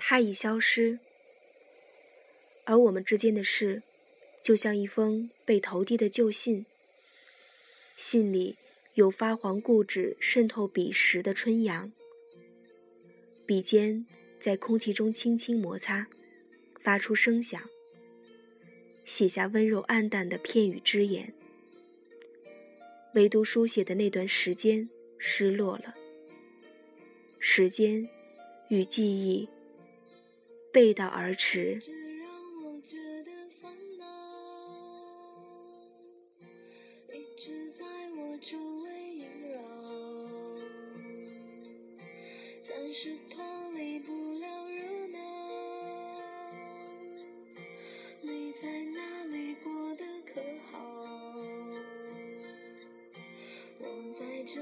他已消失，而我们之间的事，就像一封被投递的旧信，信里有发黄固执渗透笔时的春阳，笔尖在空气中轻轻摩擦，发出声响，写下温柔暗淡的片语之言，唯独书写的那段时间失落了，时间与记忆。背道而驰。暂时脱离不了热闹，你在哪里过得可好？我在这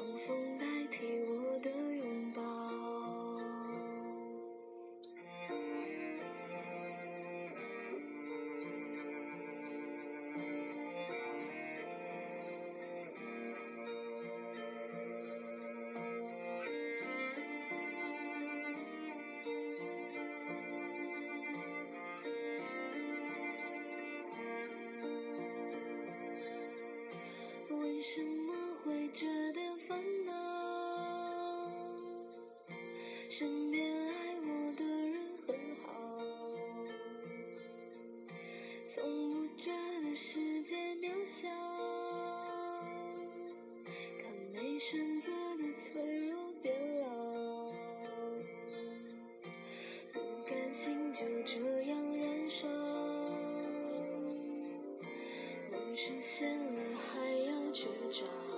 无风。身边爱我的人很好，从不觉得世界渺小。看没选择的脆弱变老，不甘心就这样燃烧，梦实现了还要。去找。